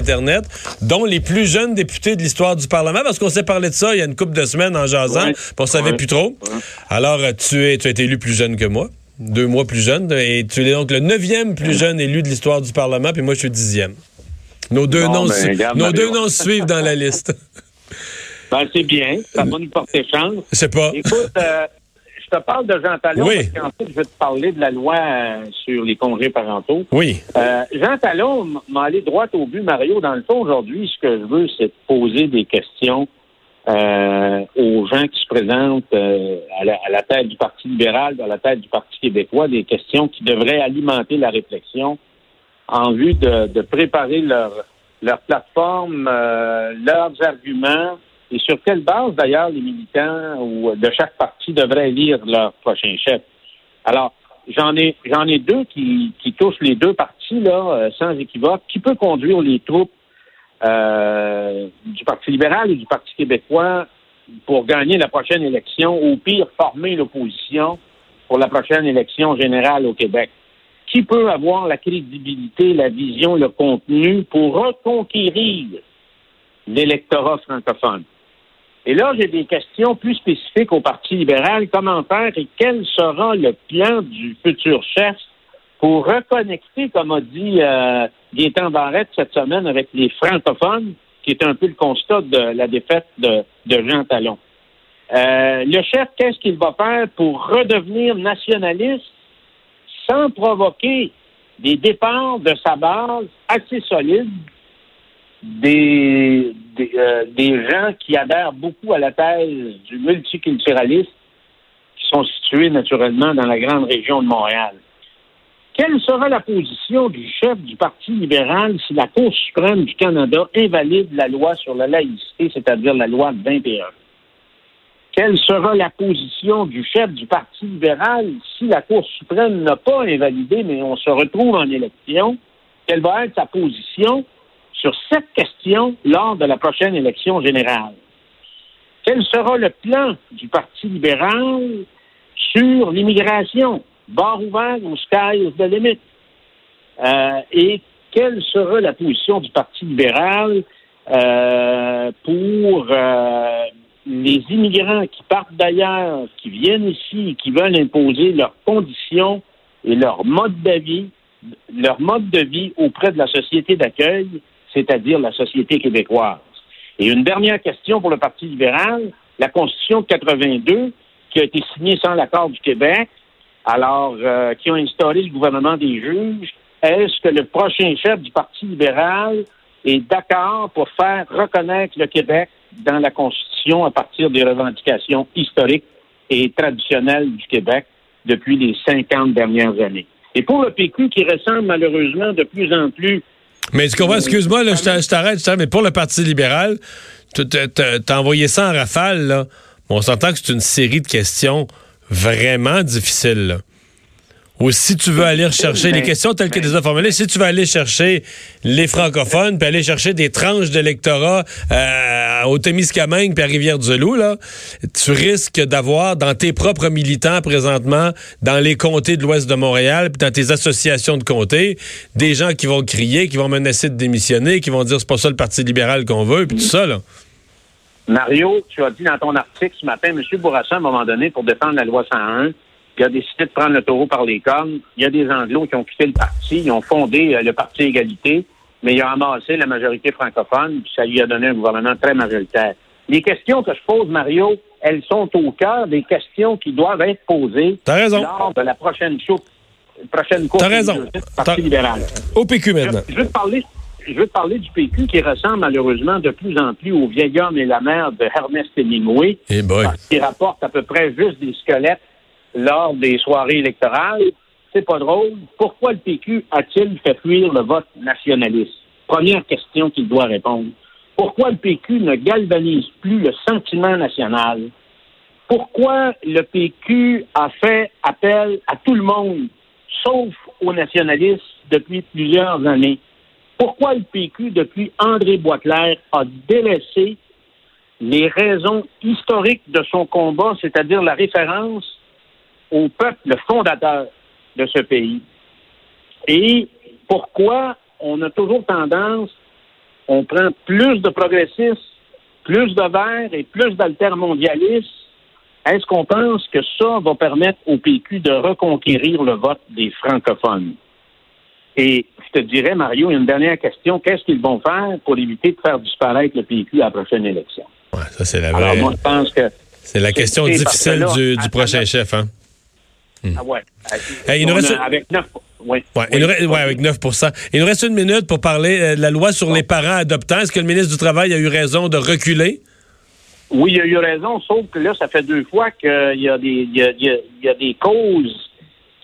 Internet, dont les plus jeunes députés de l'histoire du Parlement, parce qu'on s'est parlé de ça il y a une couple de semaines en jasant, Ouais. puis on savait Ouais. plus trop. Alors, euh, tu, es, tu as été élu plus jeune que moi, deux mois plus jeune, et tu es donc le neuvième plus jeune élu de l'histoire du Parlement, puis moi, je suis dixième. Nos deux, Bon, noms, ben, regarde, nos deux noms suivent dans la liste. Ben, c'est bien. Ça va nous porter chance. Je sais pas. Écoute, euh, je te parle de Jean Talon Oui. parce qu'ensuite, je vais te parler de la loi euh, sur les congés parentaux. Oui. Euh, Jean Talon m'a allé droit au but, Mario. Dans le fond, aujourd'hui, ce que je veux, c'est poser des questions euh, aux gens qui se présentent à, la, à la tête du Parti libéral, à la tête du Parti québécois, des questions qui devraient alimenter la réflexion en vue de, de préparer leur, leur plateforme, leurs arguments, et sur quelle base, d'ailleurs, les militants ou de chaque parti devraient élire leur prochain chef? Alors, j'en ai j'en ai deux qui, qui touchent les deux partis, là, euh, sans équivoque. Qui peut conduire les troupes euh, du Parti libéral et du Parti québécois pour gagner la prochaine élection, ou pire, former l'opposition pour la prochaine élection générale au Québec? Qui peut avoir la crédibilité, la vision, le contenu pour reconquérir l'électorat francophone? Et là, j'ai des questions plus spécifiques au Parti libéral. Comment faire et quel sera le plan du futur chef pour reconnecter, comme a dit euh, Barrette cette semaine, avec les francophones, qui est un peu le constat de la défaite de, de Jean Talon? Euh, le chef, qu'est-ce qu'il va faire pour redevenir nationaliste sans provoquer des départs de sa base assez solides des, des, euh, des gens qui adhèrent beaucoup à la thèse du multiculturalisme, qui sont situés naturellement dans la grande région de Montréal. Quelle sera la position du chef du Parti libéral si la Cour suprême du Canada invalide la loi sur la laïcité, c'est-à-dire la loi de 21? Quelle sera la position du chef du Parti libéral si la Cour suprême n'a pas invalidé, mais on se retrouve en élection? Quelle va être sa position sur cette question lors de la prochaine élection générale. Quel sera le plan du Parti libéral sur l'immigration? Barre ouverte ou sky is the limit? Euh, et quelle sera la position du Parti libéral euh, pour euh, les immigrants qui partent d'ailleurs, qui viennent ici, qui veulent imposer leurs conditions et leur mode de vie, leur mode de vie auprès de la société d'accueil, c'est-à-dire la société québécoise. Et une dernière question pour le Parti libéral, la Constitution de 82, qui a été signée sans l'accord du Québec, alors euh, qui a instauré le gouvernement des juges, est-ce que le prochain chef du Parti libéral est d'accord pour faire reconnaître le Québec dans la Constitution à partir des revendications historiques et traditionnelles du Québec depuis les 50 dernières années? Et pour le PQ, qui ressemble malheureusement de plus en plus Mais tu comprends, excuse-moi, je t'a- je t'arrête, mais pour le Parti libéral, t'as- envoyé ça en rafale, là. On s'entend que c'est une série de questions vraiment difficiles. Ou si tu veux aller rechercher les Mais- questions telles que les as formulées, si tu veux aller chercher les francophones, puis aller chercher des tranches d'électorat euh, au Témiscamingue puis à Rivière-du-Loup, là, tu risques d'avoir dans tes propres militants présentement, dans les comtés de l'ouest de Montréal, puis dans tes associations de comtés, des gens qui vont crier, qui vont menacer de démissionner, qui vont dire c'est pas ça le Parti libéral qu'on veut, puis tout ça, là. Mario, tu as dit dans ton article ce matin, M. Bourassa, à un moment donné, pour défendre la loi 101, il a décidé de prendre le taureau par les cornes. Il y a des Anglos qui ont quitté le parti, ils ont fondé euh, le Parti Égalité, mais il a amassé la majorité francophone, puis ça lui a donné un gouvernement très majoritaire. Les questions que je pose, Mario, elles sont au cœur des questions qui doivent être posées raison. lors de la prochaine show, prochaine course raison. du Parti libéral. Au PQ maintenant. je veux te parler, je veux te parler du PQ qui ressemble malheureusement de plus en plus au vieil homme et la mère de Ernest Hemingway, Eh boy. parce qu'il rapporte à peu près juste des squelettes lors des soirées électorales. C'est pas drôle. Pourquoi le PQ a-t-il fait fuir le vote nationaliste? première question qu'il doit répondre. Pourquoi le PQ ne galvanise plus le sentiment national? Pourquoi le PQ a fait appel à tout le monde, sauf aux nationalistes, depuis plusieurs années? Pourquoi le PQ, depuis André Boisclair, a délaissé les raisons historiques de son combat, c'est-à-dire la référence au peuple fondateur de ce pays? Et pourquoi on a toujours tendance, on prend plus de progressistes, plus de verts et plus d'altermondialistes. Est-ce qu'on pense que ça va permettre au PQ de reconquérir le vote des francophones? Et je te dirais, Mario, une dernière question. Qu'est-ce qu'ils vont faire pour éviter de faire disparaître le PQ à la prochaine élection? Ouais, ça, c'est la Alors, vraie. moi, je pense que. C'est la question difficile là, du, du prochain chef, hein? Ah ouais. Hey, il nous On reste- a- Avec neuf. Oui. Ouais, Oui. reste- ouais, avec 9% Il nous reste une minute pour parler euh, de la loi sur les parents adoptants. Est-ce que le ministre du Travail a eu raison de reculer? Oui, il a eu raison, sauf que là, ça fait deux fois qu'il y a des, y a, il y a- il y a des causes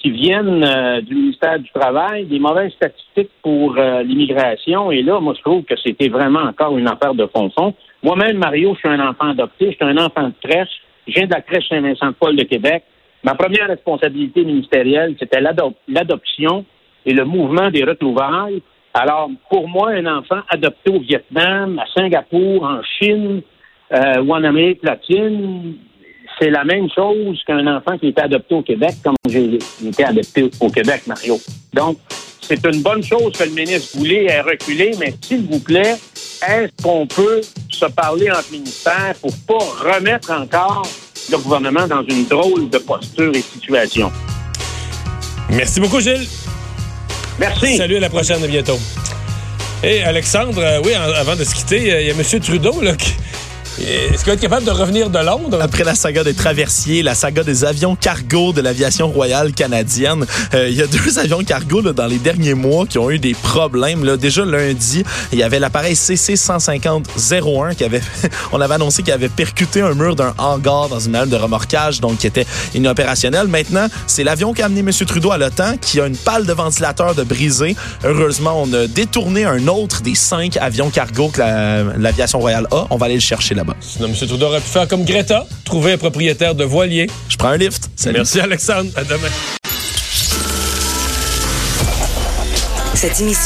qui viennent euh, du ministère du Travail, des mauvaises statistiques pour euh, l'immigration. Et là, moi, je trouve que c'était vraiment encore une affaire de fond-fond. Moi-même, Mario, je suis un enfant adopté, je suis un enfant de crèche. Je viens de la crèche Saint-Vincent-de-Paul de Québec. Ma première responsabilité ministérielle, c'était l'ado- l'adoption et le mouvement des retrouvailles. Alors, pour moi, un enfant adopté au Vietnam, à Singapour, en Chine euh, ou en Amérique latine, c'est la même chose qu'un enfant qui était adopté au Québec, comme j'ai été adopté au Québec, Mario. Donc, c'est une bonne chose que le ministre Boulay ait reculé, mais s'il vous plaît, est-ce qu'on peut se parler entre ministères pour pas remettre encore le gouvernement dans une drôle de posture et situation? Merci beaucoup, Gilles. Merci. Salut, à la prochaine, à bientôt. Et Alexandre, euh, oui, en- avant de se quitter, euh, il y a M. Trudeau, là, qui... Est-ce qu'il va être capable de revenir de Londres? Après la saga des traversiers, la saga des avions cargo de l'aviation royale canadienne, euh, il y a deux avions cargo là, dans les derniers mois qui ont eu des problèmes. Là. Déjà lundi, il y avait l'appareil CC-150-01 qui avait, on avait annoncé qu'il avait percuté un mur d'un hangar dans une halle de remorquage, donc qui était inopérationnel. Maintenant, c'est l'avion qui a amené M. Trudeau à l'OTAN qui a une pale de ventilateur de brisé. Heureusement, on a détourné un autre des cinq avions cargo que la- l'aviation royale a. On va aller le chercher là-bas. Sinon, M. Trudeau aurait pu faire comme Greta, trouver un propriétaire de voilier. Je prends un lift. Salut. Merci, Alexandre. À demain. Cette émission